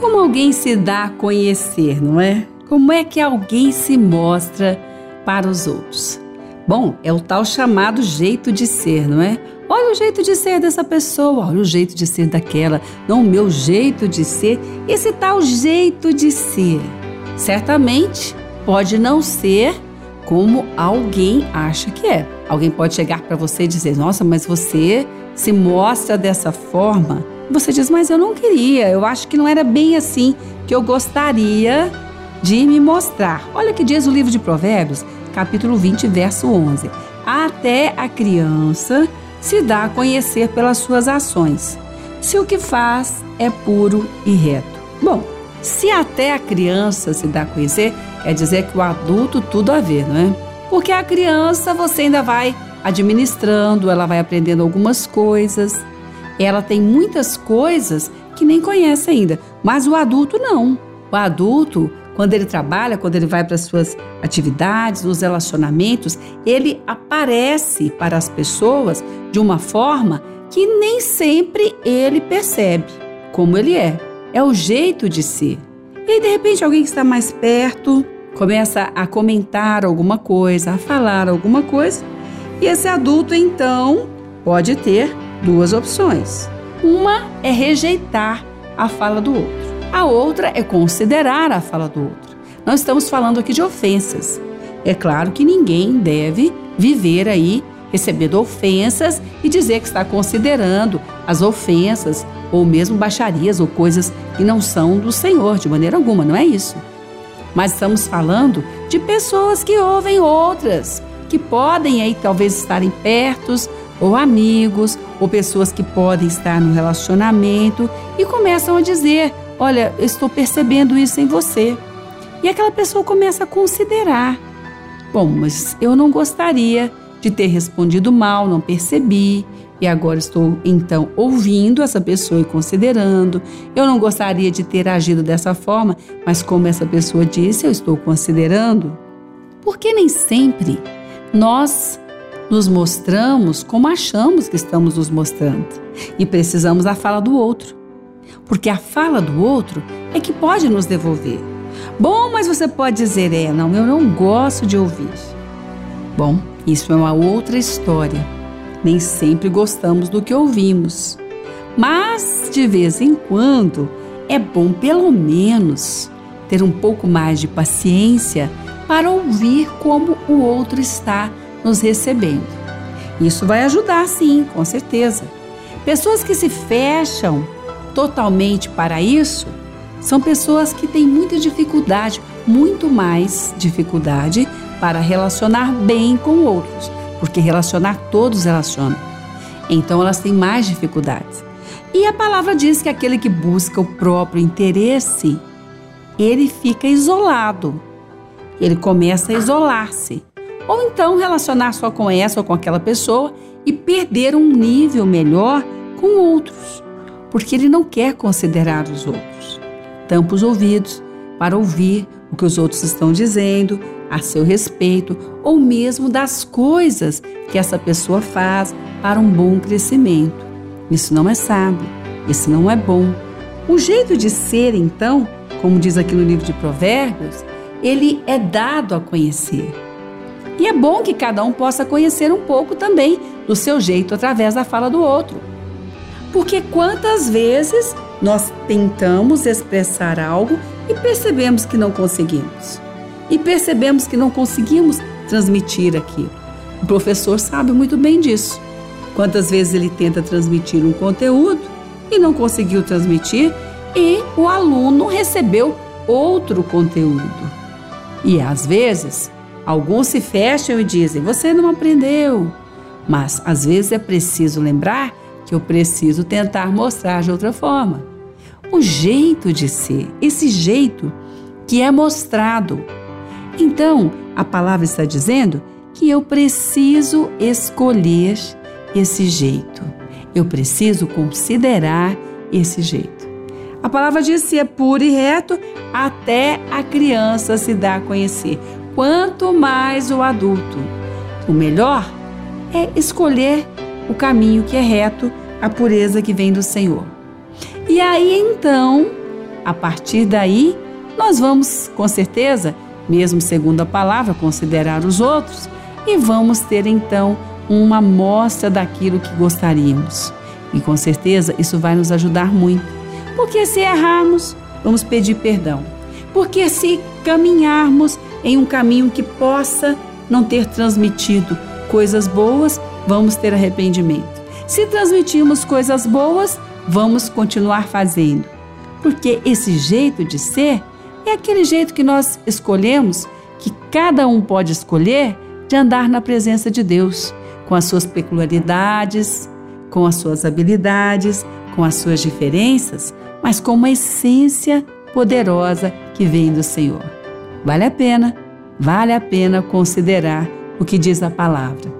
Como alguém se dá a conhecer, não é? Como é que alguém se mostra para os outros? Bom, é o tal chamado jeito de ser, não é? Olha o jeito de ser dessa pessoa, olha o jeito de ser daquela. Não, o meu jeito de ser, esse tal jeito de ser. Certamente pode não ser como alguém acha que é. Alguém pode chegar para você e dizer: Nossa, mas você se mostra dessa forma. Você diz: Mas eu não queria, eu acho que não era bem assim que eu gostaria de me mostrar. Olha que diz o livro de Provérbios, capítulo 20, verso 11. Até a criança se dá a conhecer pelas suas ações, se o que faz é puro e reto. Bom, se até a criança se dá a conhecer, quer dizer que o adulto tudo a ver, não é? Porque a criança você ainda vai administrando, ela vai aprendendo algumas coisas. Ela tem muitas coisas que nem conhece ainda, mas o adulto não. O adulto, quando ele trabalha, quando ele vai para as suas atividades, nos relacionamentos, ele aparece para as pessoas de uma forma que nem sempre ele percebe como ele é é o jeito de ser. E aí, de repente, alguém que está mais perto começa a comentar alguma coisa, a falar alguma coisa, e esse adulto então pode ter duas opções. Uma é rejeitar a fala do outro, a outra é considerar a fala do outro. Nós estamos falando aqui de ofensas. É claro que ninguém deve viver aí recebendo ofensas e dizer que está considerando as ofensas ou mesmo baixarias ou coisas que não são do Senhor de maneira alguma, não é isso. Mas estamos falando de pessoas que ouvem outras, que podem aí talvez estarem pertos ou amigos, ou pessoas que podem estar no relacionamento e começam a dizer: Olha, eu estou percebendo isso em você. E aquela pessoa começa a considerar: Bom, mas eu não gostaria de ter respondido mal, não percebi, e agora estou então ouvindo essa pessoa e considerando. Eu não gostaria de ter agido dessa forma, mas como essa pessoa disse, eu estou considerando. Porque nem sempre nós nos mostramos como achamos que estamos nos mostrando e precisamos da fala do outro. Porque a fala do outro é que pode nos devolver. Bom, mas você pode dizer, é, não, eu não gosto de ouvir. Bom, isso é uma outra história. Nem sempre gostamos do que ouvimos. Mas, de vez em quando, é bom pelo menos ter um pouco mais de paciência para ouvir como o outro está nos recebendo. Isso vai ajudar, sim, com certeza. Pessoas que se fecham totalmente para isso são pessoas que têm muita dificuldade, muito mais dificuldade para relacionar bem com outros, porque relacionar todos relacionam. Então elas têm mais dificuldades. E a palavra diz que aquele que busca o próprio interesse, ele fica isolado. Ele começa a isolar-se. Ou então relacionar só com essa ou com aquela pessoa e perder um nível melhor com outros, porque ele não quer considerar os outros. Tampa os ouvidos para ouvir o que os outros estão dizendo, a seu respeito ou mesmo das coisas que essa pessoa faz para um bom crescimento. Isso não é sábio, isso não é bom. O jeito de ser, então, como diz aqui no livro de Provérbios, ele é dado a conhecer. E é bom que cada um possa conhecer um pouco também do seu jeito através da fala do outro. Porque quantas vezes nós tentamos expressar algo e percebemos que não conseguimos? e percebemos que não conseguimos transmitir aquilo. O professor sabe muito bem disso. Quantas vezes ele tenta transmitir um conteúdo e não conseguiu transmitir, e o aluno recebeu outro conteúdo. E às vezes, alguns se fecham e dizem: Você não aprendeu. Mas às vezes é preciso lembrar que eu preciso tentar mostrar de outra forma. O jeito de ser, esse jeito que é mostrado então, a palavra está dizendo que eu preciso escolher esse jeito. Eu preciso considerar esse jeito. A palavra diz se é puro e reto, até a criança se dá a conhecer. Quanto mais o adulto. O melhor é escolher o caminho que é reto, a pureza que vem do Senhor. E aí então, A partir daí, nós vamos, com certeza, mesmo segundo a palavra, considerar os outros e vamos ter então uma amostra daquilo que gostaríamos. E com certeza isso vai nos ajudar muito. Porque se errarmos, vamos pedir perdão. Porque se caminharmos em um caminho que possa não ter transmitido coisas boas, vamos ter arrependimento. Se transmitirmos coisas boas, vamos continuar fazendo. Porque esse jeito de ser é aquele jeito que nós escolhemos, que cada um pode escolher, de andar na presença de Deus, com as suas peculiaridades, com as suas habilidades, com as suas diferenças, mas com uma essência poderosa que vem do Senhor. Vale a pena, vale a pena considerar o que diz a palavra.